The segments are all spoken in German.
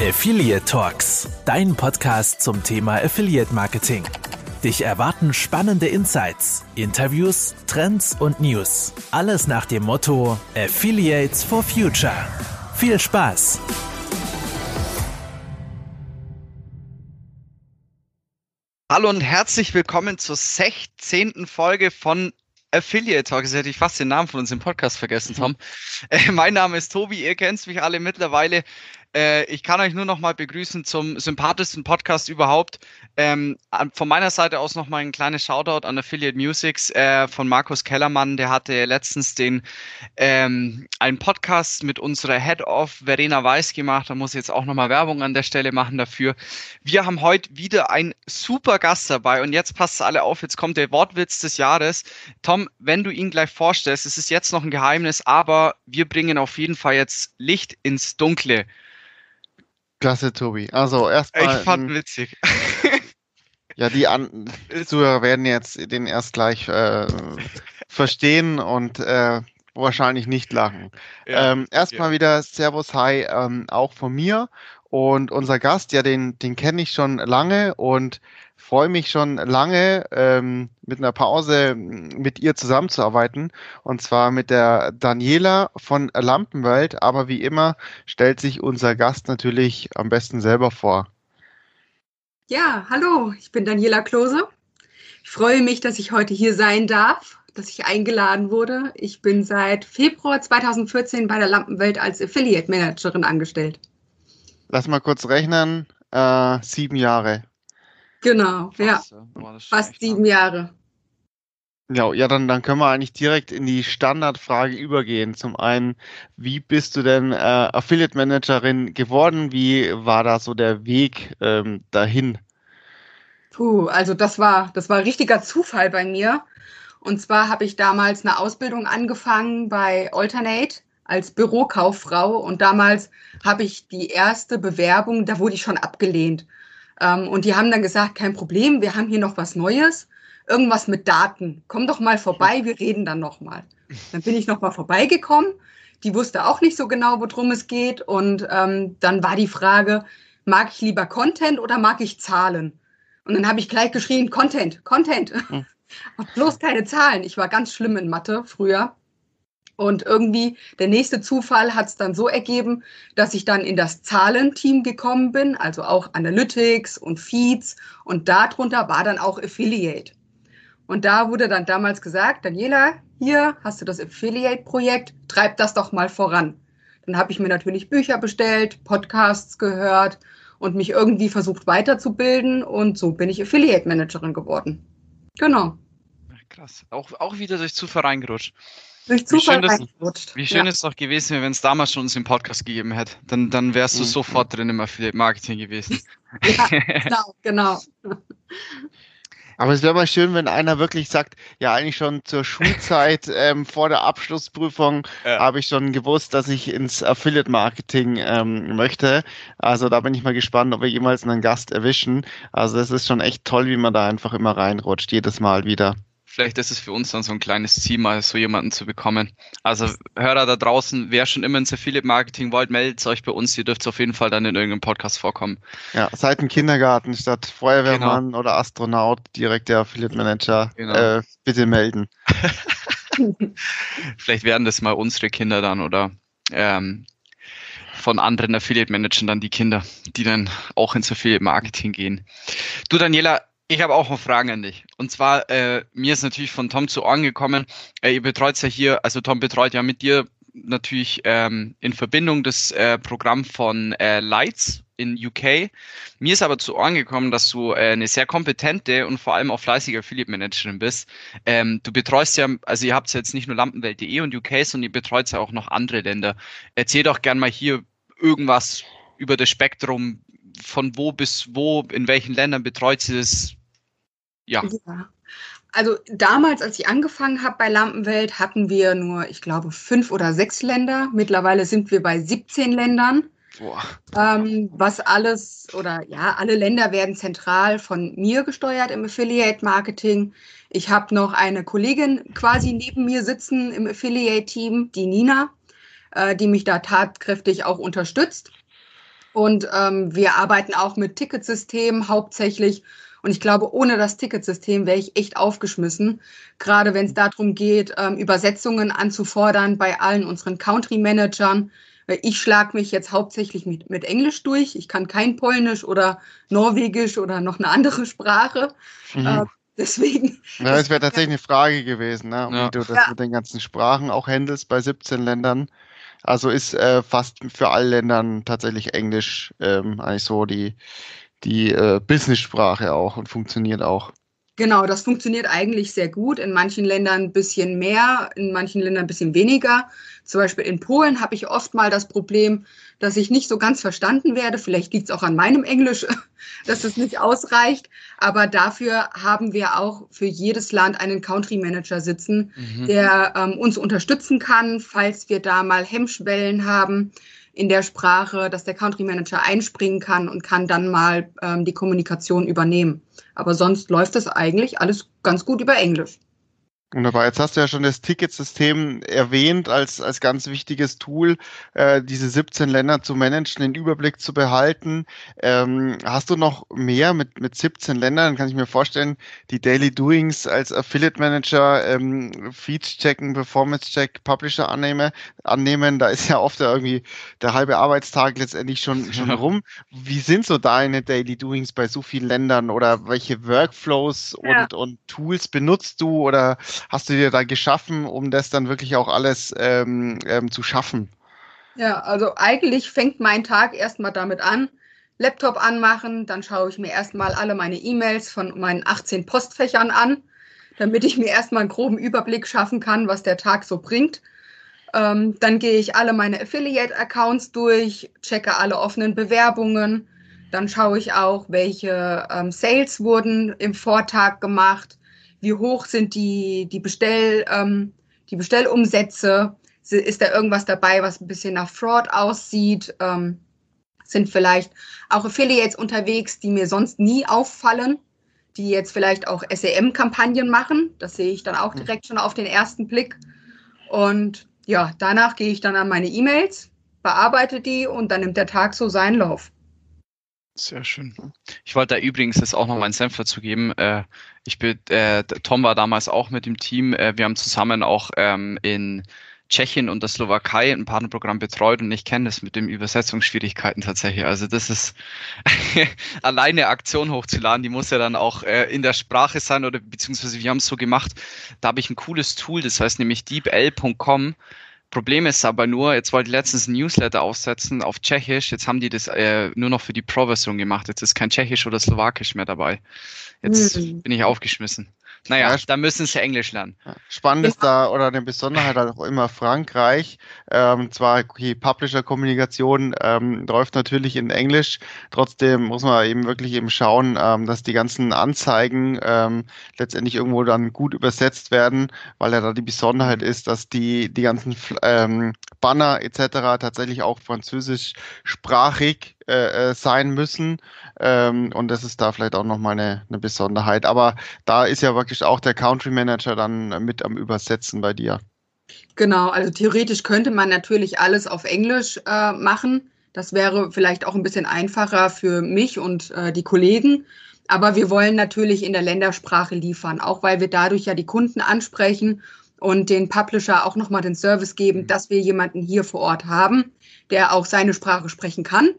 Affiliate Talks, dein Podcast zum Thema Affiliate Marketing. Dich erwarten spannende Insights, Interviews, Trends und News. Alles nach dem Motto Affiliates for Future. Viel Spaß! Hallo und herzlich willkommen zur 16. Folge von Affiliate Talk. Jetzt hätte ich fast den Namen von uns im Podcast vergessen, Tom. Äh, mein Name ist Tobi, ihr kennt mich alle mittlerweile. Äh, ich kann euch nur noch mal begrüßen zum sympathischsten Podcast überhaupt. Ähm, von meiner Seite aus noch mal ein kleines Shoutout an Affiliate Musics äh, von Markus Kellermann. Der hatte letztens den ähm, einen Podcast mit unserer Head of Verena Weiß gemacht. Da muss ich jetzt auch noch mal Werbung an der Stelle machen dafür. Wir haben heute wieder einen super Gast dabei und jetzt passt alle auf. Jetzt kommt der Wortwitz des Jahres. Tom, wenn du ihn gleich vorstellst, es ist jetzt noch ein Geheimnis, aber wir bringen auf jeden Fall jetzt Licht ins Dunkle. Klasse, Tobi. Also erstmal. Ich fand witzig. Ja, die An Zuhörer werden jetzt den erst gleich äh, verstehen und äh, wahrscheinlich nicht lachen. Ja, ähm, erstmal ja. wieder Servus, Hi, ähm, auch von mir. Und unser Gast, ja, den, den kenne ich schon lange und freue mich schon lange, ähm, mit einer Pause mit ihr zusammenzuarbeiten. Und zwar mit der Daniela von Lampenwelt. Aber wie immer stellt sich unser Gast natürlich am besten selber vor. Ja, hallo, ich bin Daniela Klose. Ich freue mich, dass ich heute hier sein darf, dass ich eingeladen wurde. Ich bin seit Februar 2014 bei der Lampenwelt als Affiliate Managerin angestellt. Lass mal kurz rechnen. Äh, sieben Jahre. Genau, Fast, ja. Boah, Fast sieben Jahre. Ja, ja, dann, dann können wir eigentlich direkt in die Standardfrage übergehen. Zum einen, wie bist du denn äh, Affiliate Managerin geworden? Wie war da so der Weg ähm, dahin? Puh, also das war, das war richtiger Zufall bei mir. Und zwar habe ich damals eine Ausbildung angefangen bei Alternate als Bürokauffrau und damals habe ich die erste Bewerbung, da wurde ich schon abgelehnt. Ähm, und die haben dann gesagt, kein Problem, wir haben hier noch was Neues irgendwas mit Daten. Komm doch mal vorbei, wir reden dann noch mal. Dann bin ich noch mal vorbeigekommen. Die wusste auch nicht so genau, worum es geht. Und ähm, dann war die Frage, mag ich lieber Content oder mag ich Zahlen? Und dann habe ich gleich geschrien, Content, Content. Hm. bloß keine Zahlen. Ich war ganz schlimm in Mathe früher. Und irgendwie der nächste Zufall hat es dann so ergeben, dass ich dann in das Zahlenteam gekommen bin, also auch Analytics und Feeds. Und darunter war dann auch Affiliate. Und da wurde dann damals gesagt, Daniela, hier hast du das Affiliate-Projekt, treib das doch mal voran. Dann habe ich mir natürlich Bücher bestellt, Podcasts gehört und mich irgendwie versucht weiterzubilden und so bin ich Affiliate-Managerin geworden. Genau. Krass. Auch, auch wieder durch Zufall reingerutscht. Durch Zufall wie schön, das, wie schön ja. es doch gewesen wäre, wenn es damals schon uns im Podcast gegeben hätte. Dann, dann wärst du mhm. sofort drin im Affiliate-Marketing gewesen. Ja, genau, genau. Aber es wäre mal schön, wenn einer wirklich sagt, ja, eigentlich schon zur Schulzeit ähm, vor der Abschlussprüfung ja. habe ich schon gewusst, dass ich ins Affiliate-Marketing ähm, möchte. Also da bin ich mal gespannt, ob wir jemals einen Gast erwischen. Also das ist schon echt toll, wie man da einfach immer reinrutscht, jedes Mal wieder vielleicht ist es für uns dann so ein kleines Ziel, mal so jemanden zu bekommen. Also Hörer da draußen, wer schon immer ins Affiliate-Marketing wollt, meldet euch bei uns. Ihr dürft auf jeden Fall dann in irgendeinem Podcast vorkommen. Ja, seit dem Kindergarten statt Feuerwehrmann genau. oder Astronaut, direkt der Affiliate-Manager. Genau. Äh, bitte melden. vielleicht werden das mal unsere Kinder dann oder ähm, von anderen Affiliate-Managern dann die Kinder, die dann auch ins Affiliate-Marketing gehen. Du, Daniela, ich habe auch noch Fragen an dich. Und zwar, äh, mir ist natürlich von Tom zu Ohren gekommen, äh, ihr betreut ja hier, also Tom betreut ja mit dir natürlich ähm, in Verbindung das äh, Programm von äh, Lights in UK. Mir ist aber zu Ohren gekommen, dass du äh, eine sehr kompetente und vor allem auch fleißige Affiliate Managerin bist. Ähm, du betreust ja, also ihr habt jetzt nicht nur Lampenwelt.de und UK, sondern ihr betreut ja auch noch andere Länder. Erzähl doch gern mal hier irgendwas über das Spektrum, von wo bis wo, in welchen Ländern betreut sie das? Ja. ja. Also damals, als ich angefangen habe bei Lampenwelt, hatten wir nur, ich glaube, fünf oder sechs Länder. Mittlerweile sind wir bei 17 Ländern. Ähm, was alles oder ja, alle Länder werden zentral von mir gesteuert im Affiliate Marketing. Ich habe noch eine Kollegin quasi neben mir sitzen im Affiliate Team, die Nina, äh, die mich da tatkräftig auch unterstützt. Und ähm, wir arbeiten auch mit Ticketsystemen hauptsächlich. Und ich glaube, ohne das Ticketsystem wäre ich echt aufgeschmissen. Gerade wenn es darum geht, ähm, Übersetzungen anzufordern bei allen unseren Country-Managern. Ich schlage mich jetzt hauptsächlich mit, mit Englisch durch. Ich kann kein Polnisch oder Norwegisch oder noch eine andere Sprache. Mhm. Äh, deswegen. Ja, das wäre tatsächlich eine Frage gewesen, ne? ja. wie du das ja. mit den ganzen Sprachen auch handelst bei 17 Ländern. Also ist äh, fast für alle Ländern tatsächlich Englisch ähm, eigentlich so die, die äh, Business-Sprache auch und funktioniert auch. Genau, das funktioniert eigentlich sehr gut. In manchen Ländern ein bisschen mehr, in manchen Ländern ein bisschen weniger. Zum Beispiel in Polen habe ich oft mal das Problem, dass ich nicht so ganz verstanden werde. Vielleicht liegt es auch an meinem Englisch, dass es nicht ausreicht. Aber dafür haben wir auch für jedes Land einen Country Manager sitzen, mhm. der ähm, uns unterstützen kann, falls wir da mal Hemmschwellen haben in der Sprache, dass der Country Manager einspringen kann und kann dann mal ähm, die Kommunikation übernehmen. Aber sonst läuft das eigentlich alles ganz gut über Englisch. Wunderbar. Jetzt hast du ja schon das Ticketsystem erwähnt als, als ganz wichtiges Tool, äh, diese 17 Länder zu managen, den Überblick zu behalten. Ähm, hast du noch mehr mit, mit 17 Ländern? Kann ich mir vorstellen, die Daily Doings als Affiliate Manager, ähm, Feeds checken, Performance check, Publisher annehme, annehmen. Da ist ja oft irgendwie der halbe Arbeitstag letztendlich schon, schon rum. Wie sind so deine Daily Doings bei so vielen Ländern oder welche Workflows und, ja. und Tools benutzt du oder hast du dir da geschaffen, um das dann wirklich auch alles ähm, ähm, zu schaffen? Ja, also eigentlich fängt mein Tag erstmal damit an, Laptop anmachen, dann schaue ich mir erstmal alle meine E-Mails von meinen 18 Postfächern an, damit ich mir erstmal einen groben Überblick schaffen kann, was der Tag so bringt. Ähm, dann gehe ich alle meine Affiliate-Accounts durch, checke alle offenen Bewerbungen. Dann schaue ich auch, welche ähm, Sales wurden im Vortag gemacht wie hoch sind die, die, Bestell, ähm, die Bestellumsätze, ist da irgendwas dabei, was ein bisschen nach Fraud aussieht, ähm, sind vielleicht auch Affiliates unterwegs, die mir sonst nie auffallen, die jetzt vielleicht auch SEM-Kampagnen machen, das sehe ich dann auch mhm. direkt schon auf den ersten Blick und ja, danach gehe ich dann an meine E-Mails, bearbeite die und dann nimmt der Tag so seinen Lauf. Sehr schön. Ich wollte da übrigens jetzt auch noch meinen Senf dazu geben. Äh, ich bin, äh, Tom war damals auch mit dem Team. Äh, wir haben zusammen auch ähm, in Tschechien und der Slowakei ein Partnerprogramm betreut und ich kenne das mit den Übersetzungsschwierigkeiten tatsächlich. Also das ist alleine Aktion hochzuladen, die muss ja dann auch äh, in der Sprache sein oder beziehungsweise wir haben es so gemacht. Da habe ich ein cooles Tool, das heißt nämlich deepl.com Problem ist aber nur, jetzt wollte ich letztens ein Newsletter aufsetzen auf Tschechisch, jetzt haben die das äh, nur noch für die Pro-Version gemacht, jetzt ist kein Tschechisch oder Slowakisch mehr dabei. Jetzt mhm. bin ich aufgeschmissen. Naja, ja, da müssen sie Englisch lernen. Spannend ist da, oder eine Besonderheit halt auch immer Frankreich. Ähm, zwar die Publisher-Kommunikation ähm, läuft natürlich in Englisch, trotzdem muss man eben wirklich eben schauen, ähm, dass die ganzen Anzeigen ähm, letztendlich irgendwo dann gut übersetzt werden, weil ja da die Besonderheit ist, dass die, die ganzen ähm, Banner etc. tatsächlich auch französischsprachig äh, äh, sein müssen. Ähm, und das ist da vielleicht auch nochmal eine, eine Besonderheit. Aber da ist ja wirklich auch der Country Manager dann mit am Übersetzen bei dir. Genau, also theoretisch könnte man natürlich alles auf Englisch äh, machen. Das wäre vielleicht auch ein bisschen einfacher für mich und äh, die Kollegen. Aber wir wollen natürlich in der Ländersprache liefern, auch weil wir dadurch ja die Kunden ansprechen und den Publisher auch nochmal den Service geben, mhm. dass wir jemanden hier vor Ort haben, der auch seine Sprache sprechen kann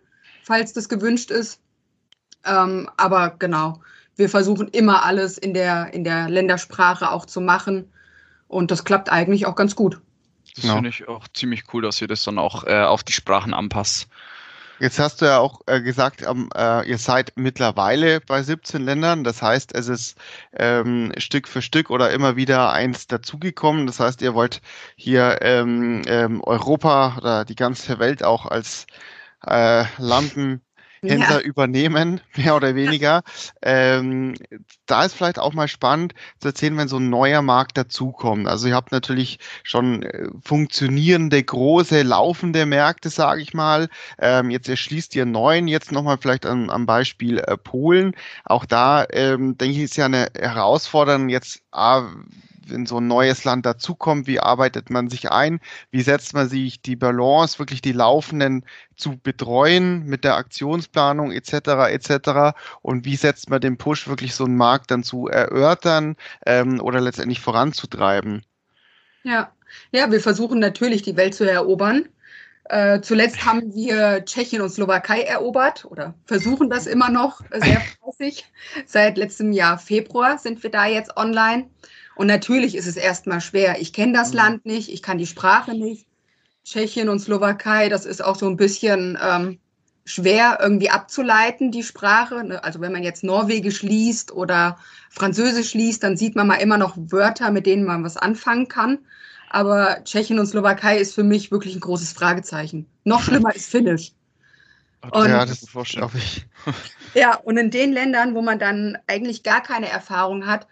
falls das gewünscht ist. Ähm, aber genau, wir versuchen immer alles in der, in der Ländersprache auch zu machen. Und das klappt eigentlich auch ganz gut. Das genau. finde ich auch ziemlich cool, dass ihr das dann auch äh, auf die Sprachen anpasst. Jetzt hast du ja auch äh, gesagt, ähm, äh, ihr seid mittlerweile bei 17 Ländern. Das heißt, es ist ähm, Stück für Stück oder immer wieder eins dazugekommen. Das heißt, ihr wollt hier ähm, ähm Europa oder die ganze Welt auch als äh, Lampenhändler ja. übernehmen, mehr oder weniger. Ähm, da ist vielleicht auch mal spannend zu erzählen, wenn so ein neuer Markt dazukommt. Also ihr habt natürlich schon äh, funktionierende, große, laufende Märkte, sage ich mal. Ähm, jetzt erschließt ihr neun, jetzt nochmal vielleicht am, am Beispiel äh, Polen. Auch da, ähm, denke ich, ist ja eine Herausforderung jetzt, ah, wenn so ein neues Land dazukommt, wie arbeitet man sich ein, wie setzt man sich die Balance, wirklich die Laufenden zu betreuen mit der Aktionsplanung etc. etc. und wie setzt man den Push wirklich so einen Markt dann zu erörtern ähm, oder letztendlich voranzutreiben. Ja. ja, wir versuchen natürlich die Welt zu erobern. Äh, zuletzt haben wir Tschechien und Slowakei erobert oder versuchen das immer noch sehr fleißig. Seit letztem Jahr Februar sind wir da jetzt online. Und natürlich ist es erstmal schwer. Ich kenne das mhm. Land nicht, ich kann die Sprache nicht. Tschechien und Slowakei, das ist auch so ein bisschen ähm, schwer irgendwie abzuleiten, die Sprache. Ne? Also wenn man jetzt Norwegisch liest oder Französisch liest, dann sieht man mal immer noch Wörter, mit denen man was anfangen kann. Aber Tschechien und Slowakei ist für mich wirklich ein großes Fragezeichen. Noch schlimmer ist Finnisch. Und, ja, das ist vorstellig. ja, und in den Ländern, wo man dann eigentlich gar keine Erfahrung hat,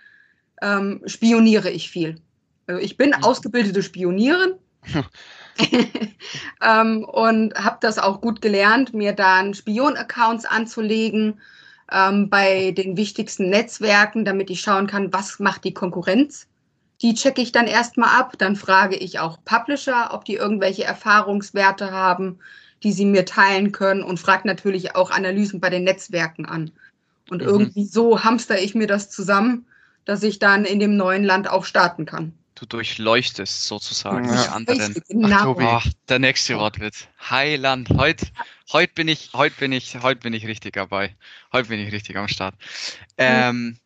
ähm, spioniere ich viel. Also ich bin ausgebildete Spionierin ähm, und habe das auch gut gelernt, mir dann Spion-Accounts anzulegen ähm, bei den wichtigsten Netzwerken, damit ich schauen kann, was macht die Konkurrenz die checke ich dann erstmal ab. Dann frage ich auch Publisher, ob die irgendwelche Erfahrungswerte haben, die sie mir teilen können und frage natürlich auch Analysen bei den Netzwerken an. Und mhm. irgendwie so hamster ich mir das zusammen, dass ich dann in dem neuen Land auch starten kann. Du durchleuchtest sozusagen ja. die anderen. Genau. Ach, oh, der nächste Wortwitz. Heiland. Heute, heute bin ich, heute bin ich, heute bin ich richtig dabei. Heute bin ich richtig am Start. Ähm,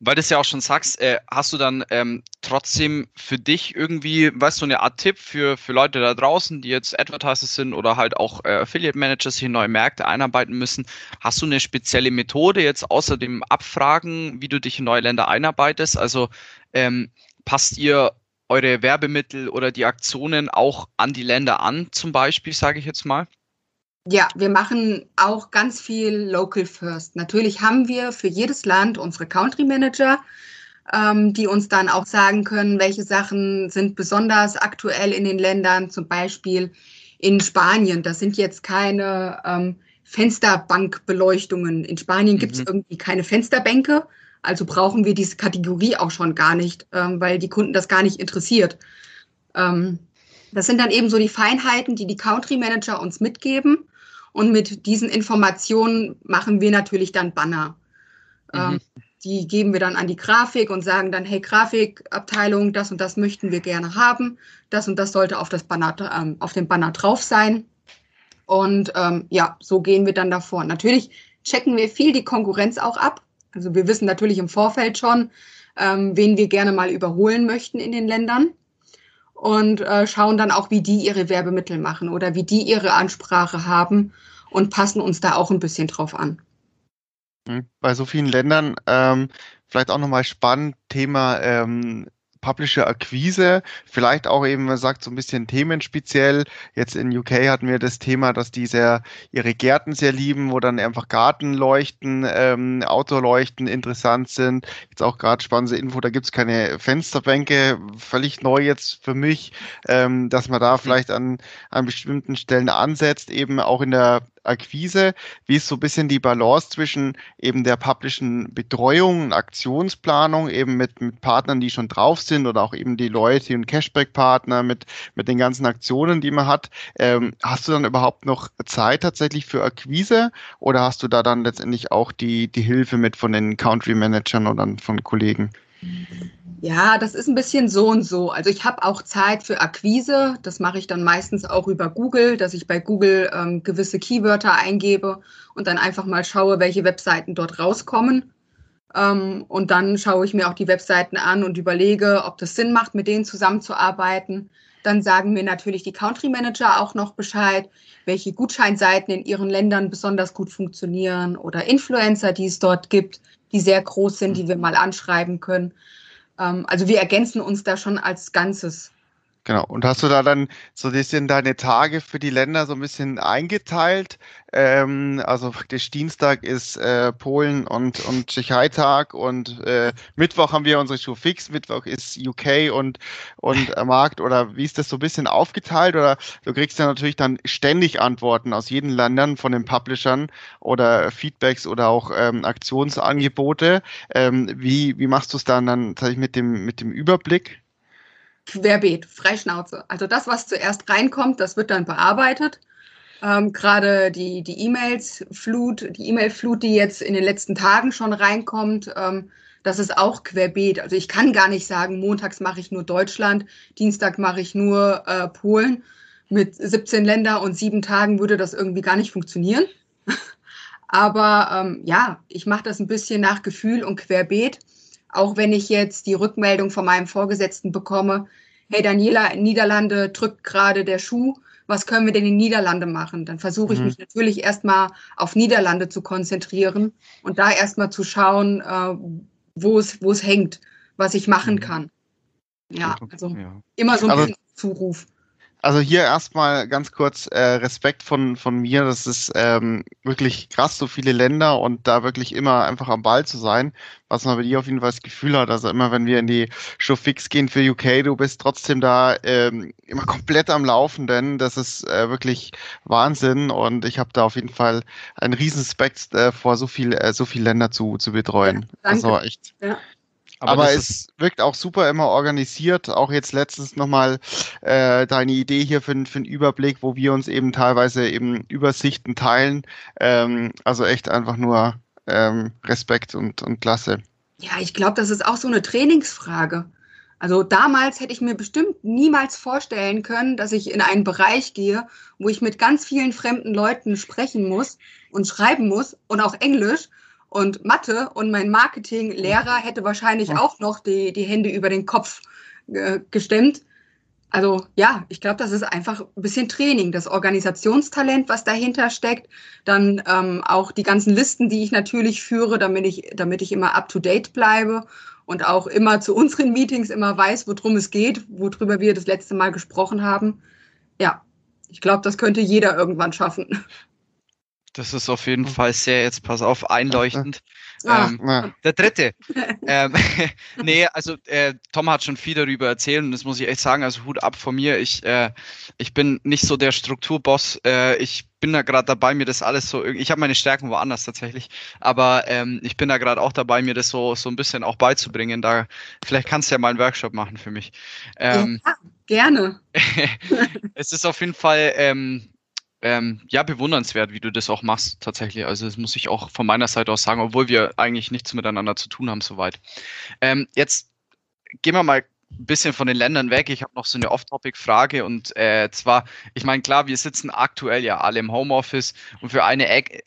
weil du es ja auch schon sagst, äh, hast du dann ähm, trotzdem für dich irgendwie, weißt du, eine Art Tipp für, für Leute da draußen, die jetzt Advertiser sind oder halt auch äh, Affiliate Managers hier neue Märkte einarbeiten müssen? Hast du eine spezielle Methode jetzt außer dem Abfragen, wie du dich in neue Länder einarbeitest? Also ähm, passt ihr eure Werbemittel oder die Aktionen auch an die Länder an, zum Beispiel, sage ich jetzt mal? Ja, wir machen auch ganz viel Local First. Natürlich haben wir für jedes Land unsere Country Manager, ähm, die uns dann auch sagen können, welche Sachen sind besonders aktuell in den Ländern. Zum Beispiel in Spanien. Das sind jetzt keine ähm, Fensterbankbeleuchtungen. In Spanien mhm. gibt es irgendwie keine Fensterbänke. Also brauchen wir diese Kategorie auch schon gar nicht, ähm, weil die Kunden das gar nicht interessiert. Ähm, das sind dann eben so die Feinheiten, die die Country Manager uns mitgeben. Und mit diesen Informationen machen wir natürlich dann Banner. Mhm. Ähm, die geben wir dann an die Grafik und sagen dann, hey Grafikabteilung, das und das möchten wir gerne haben. Das und das sollte auf, das Banner, ähm, auf dem Banner drauf sein. Und ähm, ja, so gehen wir dann davor. Natürlich checken wir viel die Konkurrenz auch ab. Also wir wissen natürlich im Vorfeld schon, ähm, wen wir gerne mal überholen möchten in den Ländern und äh, schauen dann auch, wie die ihre Werbemittel machen oder wie die ihre Ansprache haben und passen uns da auch ein bisschen drauf an. Hm, bei so vielen Ländern ähm, vielleicht auch nochmal spannend Thema ähm, Publisher-Akquise, vielleicht auch eben, man sagt, so ein bisschen themenspeziell. Jetzt in UK hatten wir das Thema, dass die sehr ihre Gärten sehr lieben, wo dann einfach Gartenleuchten, ähm, Outdoor-Leuchten interessant sind. Jetzt auch gerade spannende Info, da gibt's keine Fensterbänke, völlig neu jetzt für mich, ähm, dass man da vielleicht an, an bestimmten Stellen ansetzt, eben auch in der Akquise, wie ist so ein bisschen die Balance zwischen eben der publischen Betreuung und Aktionsplanung, eben mit, mit Partnern, die schon drauf sind oder auch eben die Loyalty- und Cashback-Partner mit, mit den ganzen Aktionen, die man hat. Ähm, hast du dann überhaupt noch Zeit tatsächlich für Akquise oder hast du da dann letztendlich auch die, die Hilfe mit von den Country-Managern oder von Kollegen? Ja, das ist ein bisschen so und so. Also ich habe auch Zeit für Akquise. Das mache ich dann meistens auch über Google, dass ich bei Google ähm, gewisse Keywörter eingebe und dann einfach mal schaue, welche Webseiten dort rauskommen. Ähm, und dann schaue ich mir auch die Webseiten an und überlege, ob das Sinn macht, mit denen zusammenzuarbeiten. Dann sagen mir natürlich die Country Manager auch noch Bescheid, welche Gutscheinseiten in ihren Ländern besonders gut funktionieren oder Influencer, die es dort gibt, die sehr groß sind, die wir mal anschreiben können. Ähm, also wir ergänzen uns da schon als Ganzes. Genau. Und hast du da dann so ein bisschen deine Tage für die Länder so ein bisschen eingeteilt? Ähm, also praktisch Dienstag ist äh, Polen und, und Tschechei-Tag und äh, Mittwoch haben wir unsere Show fix, Mittwoch ist UK und, und äh, Markt oder wie ist das so ein bisschen aufgeteilt? Oder du kriegst ja natürlich dann ständig Antworten aus jeden Ländern von den Publishern oder Feedbacks oder auch ähm, Aktionsangebote. Ähm, wie, wie machst du es dann dann sag ich, mit dem, mit dem Überblick? Querbeet, Freischnauze. Also das, was zuerst reinkommt, das wird dann bearbeitet. Ähm, Gerade die die E-Mails Flut, die E-Mail-Flut, die jetzt in den letzten Tagen schon reinkommt, ähm, das ist auch querbeet. Also ich kann gar nicht sagen, montags mache ich nur Deutschland, Dienstag mache ich nur äh, Polen. Mit 17 Ländern und sieben Tagen würde das irgendwie gar nicht funktionieren. Aber ähm, ja, ich mache das ein bisschen nach Gefühl und querbeet. Auch wenn ich jetzt die Rückmeldung von meinem Vorgesetzten bekomme, hey Daniela, in Niederlande drückt gerade der Schuh, was können wir denn in Niederlande machen? Dann versuche ich mhm. mich natürlich erstmal auf Niederlande zu konzentrieren und da erstmal zu schauen, äh, wo es, wo es hängt, was ich machen mhm. kann. Ja, also ja. immer so ein also, Zuruf. Also hier erstmal ganz kurz äh, Respekt von, von mir. Das ist ähm, wirklich krass, so viele Länder und da wirklich immer einfach am Ball zu sein, was man bei dir auf jeden Fall das Gefühl hat. Also immer, wenn wir in die Show Fix gehen für UK, du bist trotzdem da ähm, immer komplett am Laufen, denn das ist äh, wirklich Wahnsinn und ich habe da auf jeden Fall einen riesen Respekt äh, vor, so viel, äh, so viele Länder zu, zu betreuen. Ja, danke. Also echt. Ja. Aber, Aber es wirkt auch super immer organisiert. Auch jetzt letztens nochmal äh, deine Idee hier für, für einen Überblick, wo wir uns eben teilweise eben Übersichten teilen. Ähm, also echt einfach nur ähm, Respekt und, und Klasse. Ja, ich glaube, das ist auch so eine Trainingsfrage. Also damals hätte ich mir bestimmt niemals vorstellen können, dass ich in einen Bereich gehe, wo ich mit ganz vielen fremden Leuten sprechen muss und schreiben muss und auch Englisch und Mathe und mein Marketinglehrer hätte wahrscheinlich auch noch die, die Hände über den Kopf äh, gestemmt. Also ja, ich glaube, das ist einfach ein bisschen Training, das Organisationstalent, was dahinter steckt, dann ähm, auch die ganzen Listen, die ich natürlich führe, damit ich, damit ich immer up-to-date bleibe und auch immer zu unseren Meetings immer weiß, worum es geht, worüber wir das letzte Mal gesprochen haben. Ja, ich glaube, das könnte jeder irgendwann schaffen. Das ist auf jeden Fall sehr, jetzt pass auf, einleuchtend. Ah, ähm, ja. Der dritte. ähm, nee, also äh, Tom hat schon viel darüber erzählt und das muss ich echt sagen, also Hut ab von mir. Ich, äh, ich bin nicht so der Strukturboss. Äh, ich bin da gerade dabei, mir das alles so, ich habe meine Stärken woanders tatsächlich, aber ähm, ich bin da gerade auch dabei, mir das so, so ein bisschen auch beizubringen. Da, vielleicht kannst du ja mal einen Workshop machen für mich. Ähm, ja, gerne. es ist auf jeden Fall, ähm, ja, bewundernswert, wie du das auch machst, tatsächlich. Also, das muss ich auch von meiner Seite aus sagen, obwohl wir eigentlich nichts miteinander zu tun haben, soweit. Ähm, jetzt gehen wir mal ein bisschen von den Ländern weg. Ich habe noch so eine Off-Topic-Frage und äh, zwar, ich meine, klar, wir sitzen aktuell ja alle im Homeoffice und für, eine,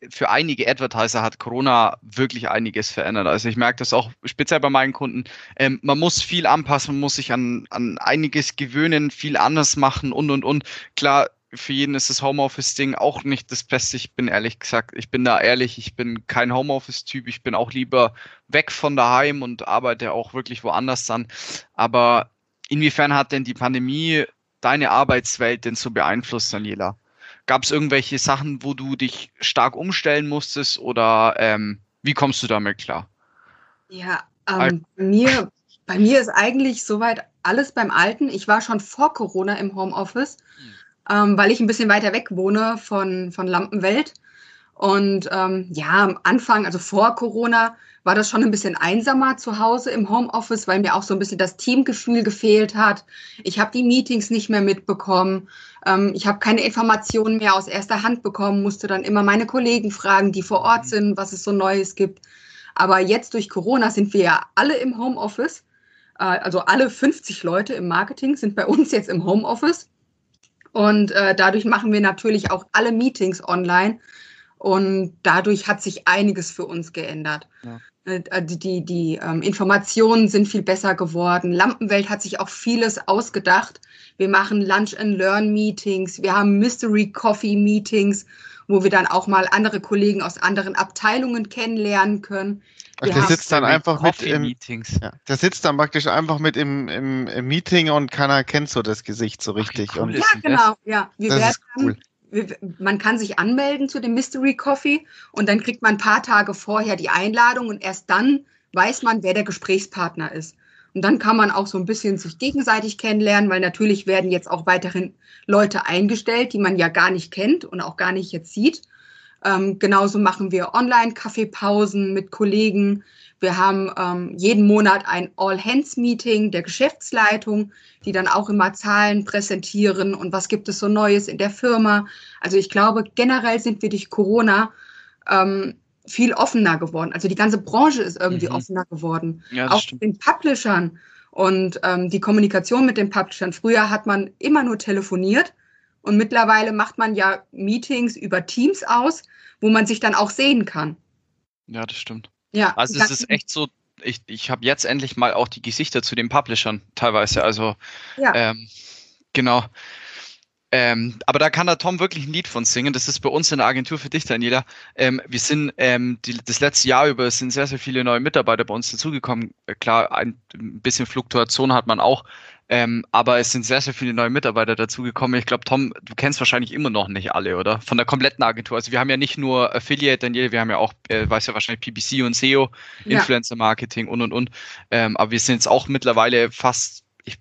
für einige Advertiser hat Corona wirklich einiges verändert. Also ich merke das auch speziell bei meinen Kunden. Ähm, man muss viel anpassen, man muss sich an, an einiges gewöhnen, viel anders machen und und und. Klar, für jeden ist das Homeoffice-Ding auch nicht das Beste. Ich bin ehrlich gesagt, ich bin da ehrlich, ich bin kein Homeoffice-Typ. Ich bin auch lieber weg von daheim und arbeite auch wirklich woanders dann. Aber inwiefern hat denn die Pandemie deine Arbeitswelt denn so beeinflusst, Daniela? Gab es irgendwelche Sachen, wo du dich stark umstellen musstest oder ähm, wie kommst du damit klar? Ja, ähm, bei, mir, bei mir ist eigentlich soweit alles beim Alten. Ich war schon vor Corona im Homeoffice. Hm ähm, weil ich ein bisschen weiter weg wohne von, von Lampenwelt. Und ähm, ja, am Anfang, also vor Corona, war das schon ein bisschen einsamer zu Hause im Homeoffice, weil mir auch so ein bisschen das Teamgefühl gefehlt hat. Ich habe die Meetings nicht mehr mitbekommen. Ähm, ich habe keine Informationen mehr aus erster Hand bekommen, musste dann immer meine Kollegen fragen, die vor Ort sind, was es so Neues gibt. Aber jetzt durch Corona sind wir ja alle im Homeoffice. Äh, also alle 50 Leute im Marketing sind bei uns jetzt im Homeoffice. Und äh, dadurch machen wir natürlich auch alle Meetings online. Und dadurch hat sich einiges für uns geändert. Ja. Äh, die, die, die ähm, Informationen sind viel besser geworden. Lampenwelt hat sich auch vieles ausgedacht. Wir machen Lunch and Learn Meetings, wir haben Mystery Coffee Meetings, wo wir dann auch mal andere Kollegen aus anderen Abteilungen kennenlernen können. Ach, der sitzt dann einfach mit im Meetings. Ja, der sitzt dann praktisch einfach mit im, im, im, Meeting und keiner kennt so das Gesicht so richtig. Ach, cool ja, genau. Ja, wir das werden cool man kann sich anmelden zu dem Mystery Coffee und dann kriegt man ein paar Tage vorher die Einladung und erst dann weiß man, wer der Gesprächspartner ist. Und dann kann man auch so ein bisschen sich gegenseitig kennenlernen, weil natürlich werden jetzt auch weiterhin Leute eingestellt, die man ja gar nicht kennt und auch gar nicht jetzt sieht. Ähm, genauso machen wir Online-Kaffeepausen mit Kollegen. Wir haben ähm, jeden Monat ein All-Hands-Meeting der Geschäftsleitung, die dann auch immer Zahlen präsentieren und was gibt es so Neues in der Firma. Also ich glaube, generell sind wir durch Corona ähm, viel offener geworden. Also die ganze Branche ist irgendwie mhm. offener geworden. Ja, auch stimmt. den Publishern und ähm, die Kommunikation mit den Publishern. Früher hat man immer nur telefoniert und mittlerweile macht man ja Meetings über Teams aus, wo man sich dann auch sehen kann. Ja, das stimmt. Ja, also es ist echt so, ich, ich habe jetzt endlich mal auch die Gesichter zu den Publishern teilweise. Also ja. ähm, genau. Ähm, aber da kann der Tom wirklich ein Lied von singen. Das ist bei uns in der Agentur für dich, Daniela. Ähm, wir sind ähm, die, das letzte Jahr über sind sehr, sehr viele neue Mitarbeiter bei uns dazugekommen. Äh, klar, ein, ein bisschen Fluktuation hat man auch. Ähm, aber es sind sehr, sehr viele neue Mitarbeiter dazugekommen. Ich glaube, Tom, du kennst wahrscheinlich immer noch nicht alle, oder? Von der kompletten Agentur. Also wir haben ja nicht nur Affiliate, Daniel, wir haben ja auch, äh, weiß ja wahrscheinlich PPC und SEO, ja. Influencer Marketing und und und. Ähm, aber wir sind jetzt auch mittlerweile fast, ich,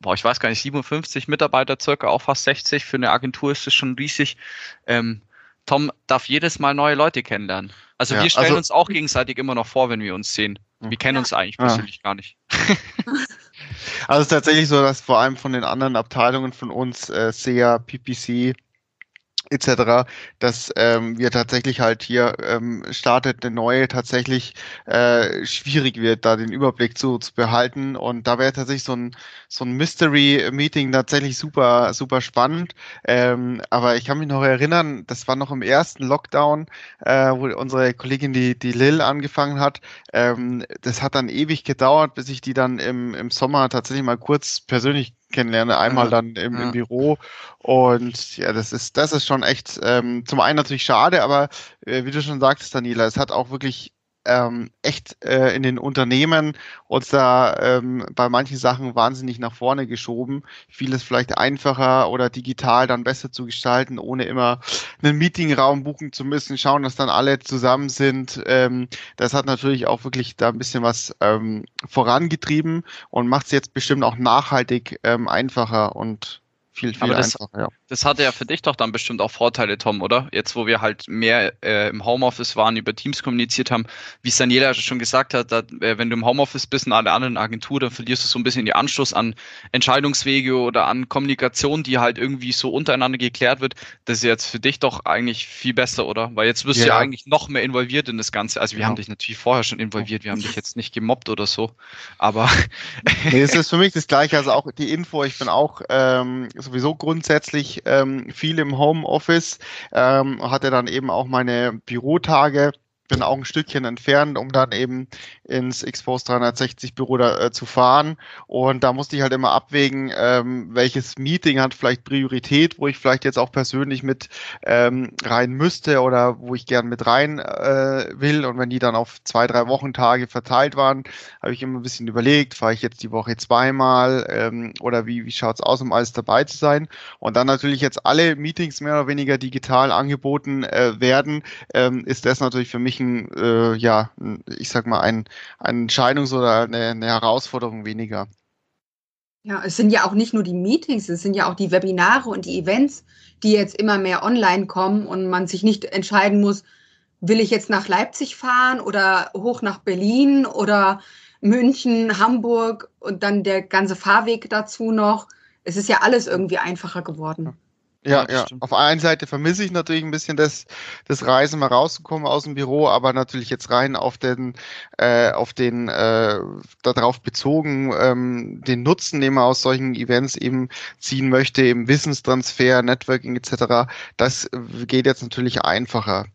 boah, ich weiß gar nicht, 57 Mitarbeiter circa, auch fast 60. Für eine Agentur ist das schon riesig. Ähm, Tom darf jedes Mal neue Leute kennenlernen. Also ja, wir stellen also, uns auch gegenseitig immer noch vor, wenn wir uns sehen. Wir kennen ja. uns eigentlich persönlich gar nicht. Also es ist tatsächlich so, dass vor allem von den anderen Abteilungen von uns, äh, SEA, PPC, etc., dass ähm, wir tatsächlich halt hier ähm, startet eine neue tatsächlich äh, schwierig wird, da den Überblick zu, zu behalten und da wäre tatsächlich so ein so ein Mystery Meeting tatsächlich super super spannend. Ähm, aber ich kann mich noch erinnern, das war noch im ersten Lockdown, äh, wo unsere Kollegin die die Lil angefangen hat. Ähm, das hat dann ewig gedauert, bis ich die dann im im Sommer tatsächlich mal kurz persönlich kennenlerne, einmal dann im, ja. im, Büro. Und ja, das ist, das ist schon echt ähm, zum einen natürlich schade, aber äh, wie du schon sagtest, Daniela, es hat auch wirklich ähm, echt äh, in den Unternehmen uns da ähm, bei manchen Sachen wahnsinnig nach vorne geschoben. Vieles vielleicht einfacher oder digital dann besser zu gestalten, ohne immer einen Meetingraum buchen zu müssen, schauen, dass dann alle zusammen sind. Ähm, das hat natürlich auch wirklich da ein bisschen was ähm, vorangetrieben und macht es jetzt bestimmt auch nachhaltig ähm, einfacher und viel, viel Aber das, einfacher, ja. Das hatte ja für dich doch dann bestimmt auch Vorteile, Tom, oder? Jetzt, wo wir halt mehr äh, im Homeoffice waren, über Teams kommuniziert haben, wie es Daniela schon gesagt hat, dass, äh, wenn du im Homeoffice bist in einer anderen Agentur, dann verlierst du so ein bisschen den Anschluss an Entscheidungswege oder an Kommunikation, die halt irgendwie so untereinander geklärt wird. Das ist jetzt für dich doch eigentlich viel besser, oder? Weil jetzt wirst ja. du ja eigentlich noch mehr involviert in das Ganze. Also wir ja. haben dich natürlich vorher schon involviert, wir haben dich jetzt nicht gemobbt oder so, aber... nee, es ist für mich das Gleiche, also auch die Info, ich bin auch ähm, sowieso grundsätzlich ähm, viel im Homeoffice, ähm, hatte dann eben auch meine Bürotage bin auch ein Stückchen entfernt, um dann eben ins Xpost 360 Büro da, äh, zu fahren. Und da musste ich halt immer abwägen, ähm, welches Meeting hat vielleicht Priorität, wo ich vielleicht jetzt auch persönlich mit ähm, rein müsste oder wo ich gern mit rein äh, will. Und wenn die dann auf zwei, drei Wochentage verteilt waren, habe ich immer ein bisschen überlegt, fahre ich jetzt die Woche zweimal ähm, oder wie, wie schaut's aus, um alles dabei zu sein. Und dann natürlich jetzt alle Meetings mehr oder weniger digital angeboten äh, werden, ähm, ist das natürlich für mich ein, äh, ja, ich sag mal, ein eine Entscheidungs- oder eine, eine Herausforderung weniger. Ja, es sind ja auch nicht nur die Meetings, es sind ja auch die Webinare und die Events, die jetzt immer mehr online kommen und man sich nicht entscheiden muss, will ich jetzt nach Leipzig fahren oder hoch nach Berlin oder München, Hamburg und dann der ganze Fahrweg dazu noch. Es ist ja alles irgendwie einfacher geworden. Ja, ja. ja. Auf einer Seite vermisse ich natürlich ein bisschen das, das Reisen, mal rauszukommen aus dem Büro, aber natürlich jetzt rein auf den, äh, auf den, äh, darauf bezogen, ähm, den Nutzen, den man aus solchen Events eben ziehen möchte, eben Wissenstransfer, Networking etc. Das geht jetzt natürlich einfacher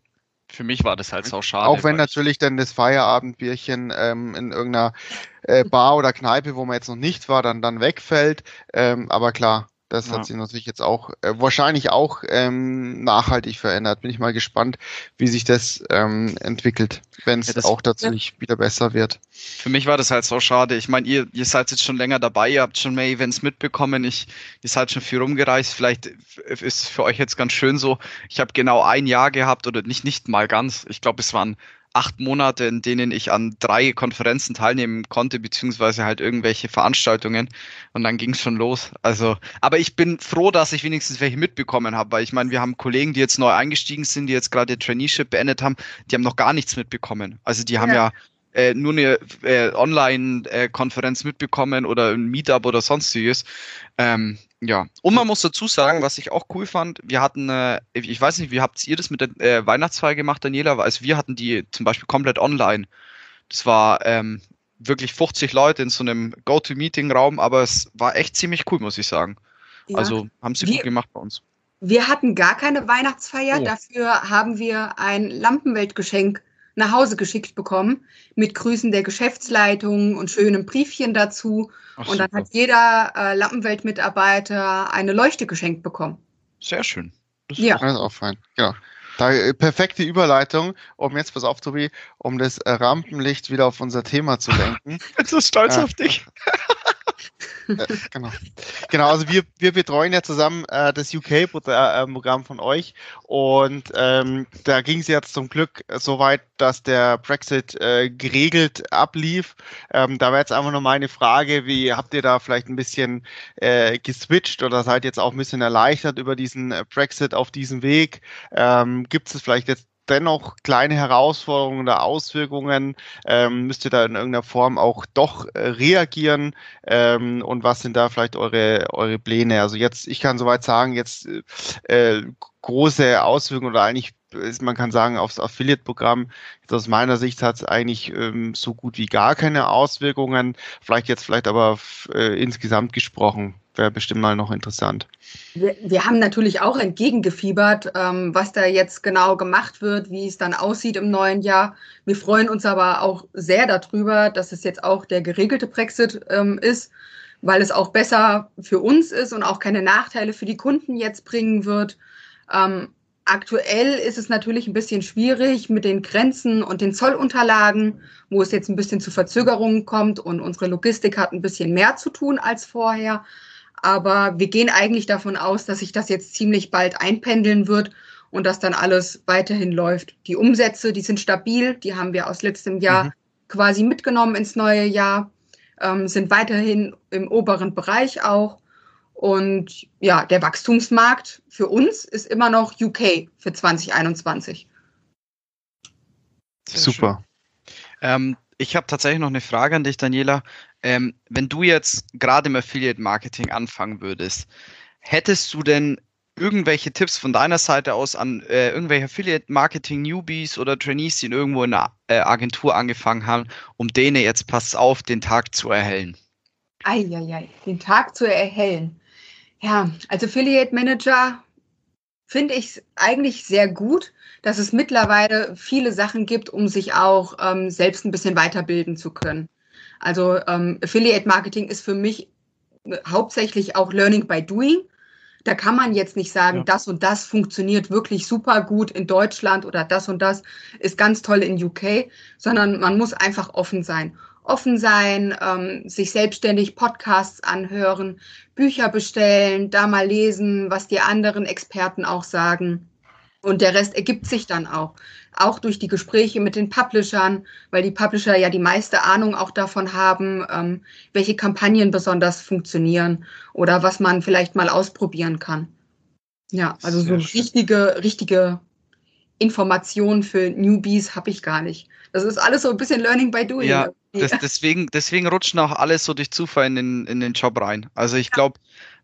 für mich war das halt so schade. Auch wenn natürlich dann das Feierabendbierchen ähm, in irgendeiner äh, Bar oder Kneipe, wo man jetzt noch nicht war, dann, dann wegfällt. Ähm, aber klar, das ja. hat sich natürlich jetzt auch äh, wahrscheinlich auch ähm, nachhaltig verändert. Bin ich mal gespannt, wie sich das ähm, entwickelt, wenn es ja, auch tatsächlich ja. wieder besser wird. Für mich war das halt so schade. Ich meine, ihr, ihr seid jetzt schon länger dabei, ihr habt schon mehr Events mitbekommen, ich, ihr seid schon viel rumgereist. Vielleicht ist es für euch jetzt ganz schön so. Ich habe genau ein Jahr gehabt oder nicht, nicht mal ganz. Ich glaube, es waren acht Monate, in denen ich an drei Konferenzen teilnehmen konnte, beziehungsweise halt irgendwelche Veranstaltungen. Und dann ging es schon los. Also, aber ich bin froh, dass ich wenigstens welche mitbekommen habe, weil ich meine, wir haben Kollegen, die jetzt neu eingestiegen sind, die jetzt gerade Traineeship beendet haben, die haben noch gar nichts mitbekommen. Also die haben ja, ja äh, nur eine äh, Online-Konferenz mitbekommen oder ein Meetup oder sonstiges. Ähm, ja, und man muss dazu sagen, was ich auch cool fand, wir hatten, äh, ich weiß nicht, wie habt ihr das mit der äh, Weihnachtsfeier gemacht, Daniela? Also wir hatten die zum Beispiel komplett online. Das war ähm, wirklich 50 Leute in so einem Go-To-Meeting-Raum, aber es war echt ziemlich cool, muss ich sagen. Ja. Also haben sie wir, gut gemacht bei uns. Wir hatten gar keine Weihnachtsfeier, oh. dafür haben wir ein Lampenweltgeschenk nach Hause geschickt bekommen mit Grüßen der Geschäftsleitung und schönem Briefchen dazu. Ach, und dann super. hat jeder äh, Lampenwelt-Mitarbeiter eine Leuchte geschenkt bekommen. Sehr schön. Das ja. ist auch fein. Genau. Da, äh, perfekte Überleitung, um jetzt, pass auf, Tobi, um das äh, Rampenlicht wieder auf unser Thema zu lenken. Ich bin so stolz äh, auf dich. Äh, genau. Genau, also wir, wir betreuen ja zusammen äh, das UK-Programm von euch und ähm, da ging es jetzt zum Glück so weit, dass der Brexit äh, geregelt ablief. Ähm, da wäre jetzt einfach nur meine Frage, wie habt ihr da vielleicht ein bisschen äh, geswitcht oder seid jetzt auch ein bisschen erleichtert über diesen äh, Brexit auf diesem Weg? Ähm, Gibt es vielleicht jetzt dennoch kleine Herausforderungen oder Auswirkungen? Ähm, müsst ihr da in irgendeiner Form auch doch äh, reagieren? Ähm, und was sind da vielleicht eure, eure Pläne? Also jetzt, ich kann soweit sagen, jetzt äh, große Auswirkungen oder eigentlich man kann sagen, aufs Affiliate-Programm, aus meiner Sicht hat es eigentlich ähm, so gut wie gar keine Auswirkungen. Vielleicht jetzt vielleicht aber äh, insgesamt gesprochen wäre bestimmt mal noch interessant. Wir, wir haben natürlich auch entgegengefiebert, ähm, was da jetzt genau gemacht wird, wie es dann aussieht im neuen Jahr. Wir freuen uns aber auch sehr darüber, dass es jetzt auch der geregelte Brexit ähm, ist, weil es auch besser für uns ist und auch keine Nachteile für die Kunden jetzt bringen wird. Ähm, aktuell ist es natürlich ein bisschen schwierig mit den Grenzen und den Zollunterlagen, wo es jetzt ein bisschen zu Verzögerungen kommt und unsere Logistik hat ein bisschen mehr zu tun als vorher. Aber wir gehen eigentlich davon aus, dass sich das jetzt ziemlich bald einpendeln wird und dass dann alles weiterhin läuft. Die Umsätze, die sind stabil, die haben wir aus letztem Jahr mhm. quasi mitgenommen ins neue Jahr, ähm, sind weiterhin im oberen Bereich auch. Und ja, der Wachstumsmarkt für uns ist immer noch UK für 2021. Super. Ähm, ich habe tatsächlich noch eine Frage an dich, Daniela. Ähm, wenn du jetzt gerade im Affiliate-Marketing anfangen würdest, hättest du denn irgendwelche Tipps von deiner Seite aus an äh, irgendwelche Affiliate-Marketing-Newbies oder Trainees, die irgendwo in einer äh, Agentur angefangen haben, um denen jetzt, pass auf, den Tag zu erhellen? Eieiei, den Tag zu erhellen. Ja, als Affiliate Manager finde ich es eigentlich sehr gut, dass es mittlerweile viele Sachen gibt, um sich auch ähm, selbst ein bisschen weiterbilden zu können. Also ähm, Affiliate Marketing ist für mich äh, hauptsächlich auch Learning by Doing. Da kann man jetzt nicht sagen, ja. das und das funktioniert wirklich super gut in Deutschland oder das und das ist ganz toll in UK, sondern man muss einfach offen sein. Offen sein, ähm, sich selbstständig Podcasts anhören, Bücher bestellen, da mal lesen, was die anderen Experten auch sagen. Und der Rest ergibt sich dann auch. Auch durch die Gespräche mit den Publishern, weil die Publisher ja die meiste Ahnung auch davon haben, ähm, welche Kampagnen besonders funktionieren oder was man vielleicht mal ausprobieren kann. Ja, also Sehr so schön. richtige, richtige Informationen für Newbies habe ich gar nicht. Das ist alles so ein bisschen Learning by Doing. Ja, das, deswegen, deswegen rutschen auch alle so durch Zufall in den, in den Job rein. Also ich glaube,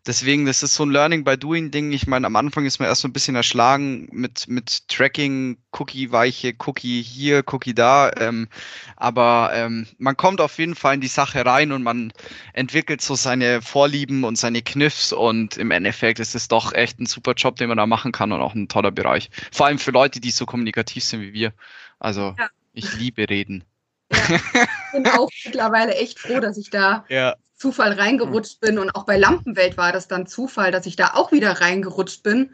Deswegen, das ist so ein Learning by Doing Ding. Ich meine, am Anfang ist man erst so ein bisschen erschlagen mit, mit Tracking, Cookie-Weiche, Cookie hier, Cookie da. Ähm, aber ähm, man kommt auf jeden Fall in die Sache rein und man entwickelt so seine Vorlieben und seine Kniffs und im Endeffekt ist es doch echt ein super Job, den man da machen kann und auch ein toller Bereich. Vor allem für Leute, die so kommunikativ sind wie wir. Also ja. Ich liebe Reden. Ja, ich bin auch mittlerweile echt froh, dass ich da ja. Zufall reingerutscht bin. Und auch bei Lampenwelt war das dann Zufall, dass ich da auch wieder reingerutscht bin.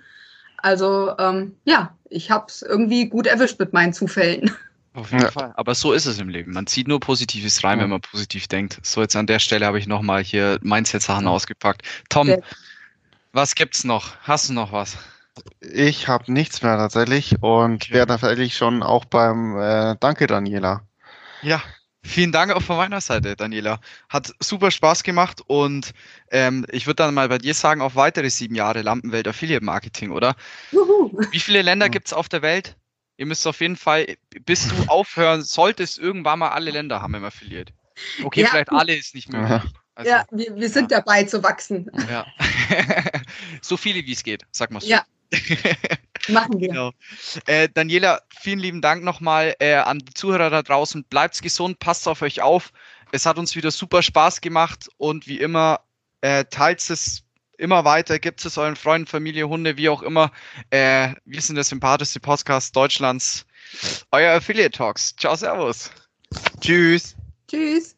Also ähm, ja, ich habe es irgendwie gut erwischt mit meinen Zufällen. Auf jeden ja. Fall. Aber so ist es im Leben. Man zieht nur Positives rein, ja. wenn man positiv denkt. So, jetzt an der Stelle habe ich nochmal hier Mindset-Sachen ausgepackt. Tom, was gibt's noch? Hast du noch was? Ich habe nichts mehr tatsächlich und okay. wäre tatsächlich schon auch beim äh, Danke, Daniela. Ja, Vielen Dank auch von meiner Seite, Daniela. Hat super Spaß gemacht und ähm, ich würde dann mal bei dir sagen, auf weitere sieben Jahre Lampenwelt Affiliate Marketing, oder? Juhu. Wie viele Länder gibt es auf der Welt? Ihr müsst auf jeden Fall, bis du aufhören solltest, irgendwann mal alle Länder haben im Affiliate. Okay, ja. vielleicht alle ist nicht möglich. Also, ja, wir, wir sind ja. dabei zu wachsen. Ja. so viele wie es geht, sag mal so. Ja. Machen wir. Genau. Äh, Daniela, vielen lieben Dank nochmal äh, an die Zuhörer da draußen. Bleibt gesund, passt auf euch auf. Es hat uns wieder super Spaß gemacht und wie immer, äh, teilt es immer weiter, gibt es euren Freunden, Familie, Hunde, wie auch immer. Äh, wir sind der sympathischste Podcast Deutschlands. Euer Affiliate Talks. Ciao, Servus. Tschüss. Tschüss.